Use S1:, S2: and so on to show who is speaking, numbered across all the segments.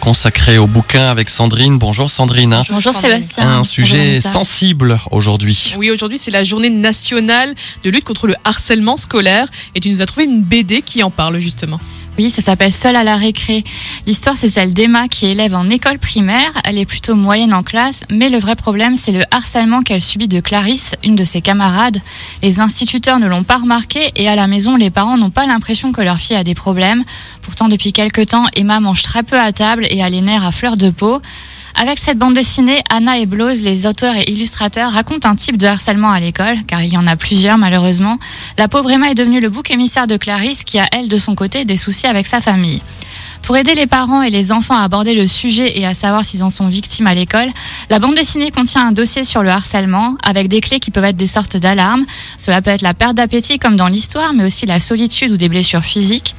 S1: consacré au bouquin avec Sandrine. Bonjour Sandrine.
S2: Bonjour Sébastien.
S1: Un sujet sensible aujourd'hui.
S3: Oui, aujourd'hui c'est la journée nationale de lutte contre le harcèlement scolaire et tu nous as trouvé une BD qui en parle justement.
S2: Oui, ça s'appelle Seul à la récré. L'histoire, c'est celle d'Emma qui élève en école primaire. Elle est plutôt moyenne en classe, mais le vrai problème, c'est le harcèlement qu'elle subit de Clarisse, une de ses camarades. Les instituteurs ne l'ont pas remarqué et à la maison, les parents n'ont pas l'impression que leur fille a des problèmes. Pourtant, depuis quelques temps, Emma mange très peu à table et a les nerfs à fleur de peau. Avec cette bande dessinée, Anna et Bloz, les auteurs et illustrateurs, racontent un type de harcèlement à l'école, car il y en a plusieurs malheureusement. La pauvre Emma est devenue le bouc émissaire de Clarisse, qui a, elle, de son côté, des soucis avec sa famille. Pour aider les parents et les enfants à aborder le sujet et à savoir s'ils en sont victimes à l'école, la bande dessinée contient un dossier sur le harcèlement, avec des clés qui peuvent être des sortes d'alarmes. Cela peut être la perte d'appétit comme dans l'histoire, mais aussi la solitude ou des blessures physiques.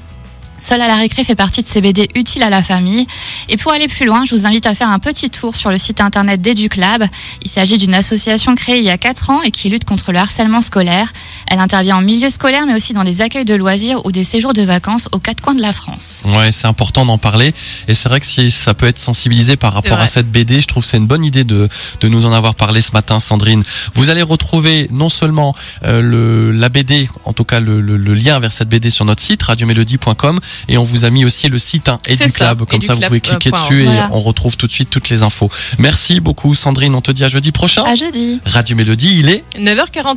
S2: Seul à la récré fait partie de ces BD utiles à la famille. Et pour aller plus loin, je vous invite à faire un petit tour sur le site internet d'EduClub. Il s'agit d'une association créée il y a 4 ans et qui lutte contre le harcèlement scolaire. Elle intervient en milieu scolaire, mais aussi dans des accueils de loisirs ou des séjours de vacances aux quatre coins de la France.
S1: Ouais, c'est important d'en parler. Et c'est vrai que si ça peut être sensibilisé par rapport à cette BD, je trouve que c'est une bonne idée de, de nous en avoir parlé ce matin, Sandrine. Vous allez retrouver non seulement euh, le, la BD, en tout cas le, le- le lien vers cette BD sur notre site, radiomélodie.com, et on vous a mis aussi le site hein, EduClub.
S3: ça,
S1: Comme ça, vous pouvez cliquer
S3: euh,
S1: dessus et on retrouve tout de suite toutes les infos. Merci beaucoup, Sandrine. On te dit à jeudi prochain.
S2: À jeudi.
S1: Radio Mélodie, il est
S3: E 9h40.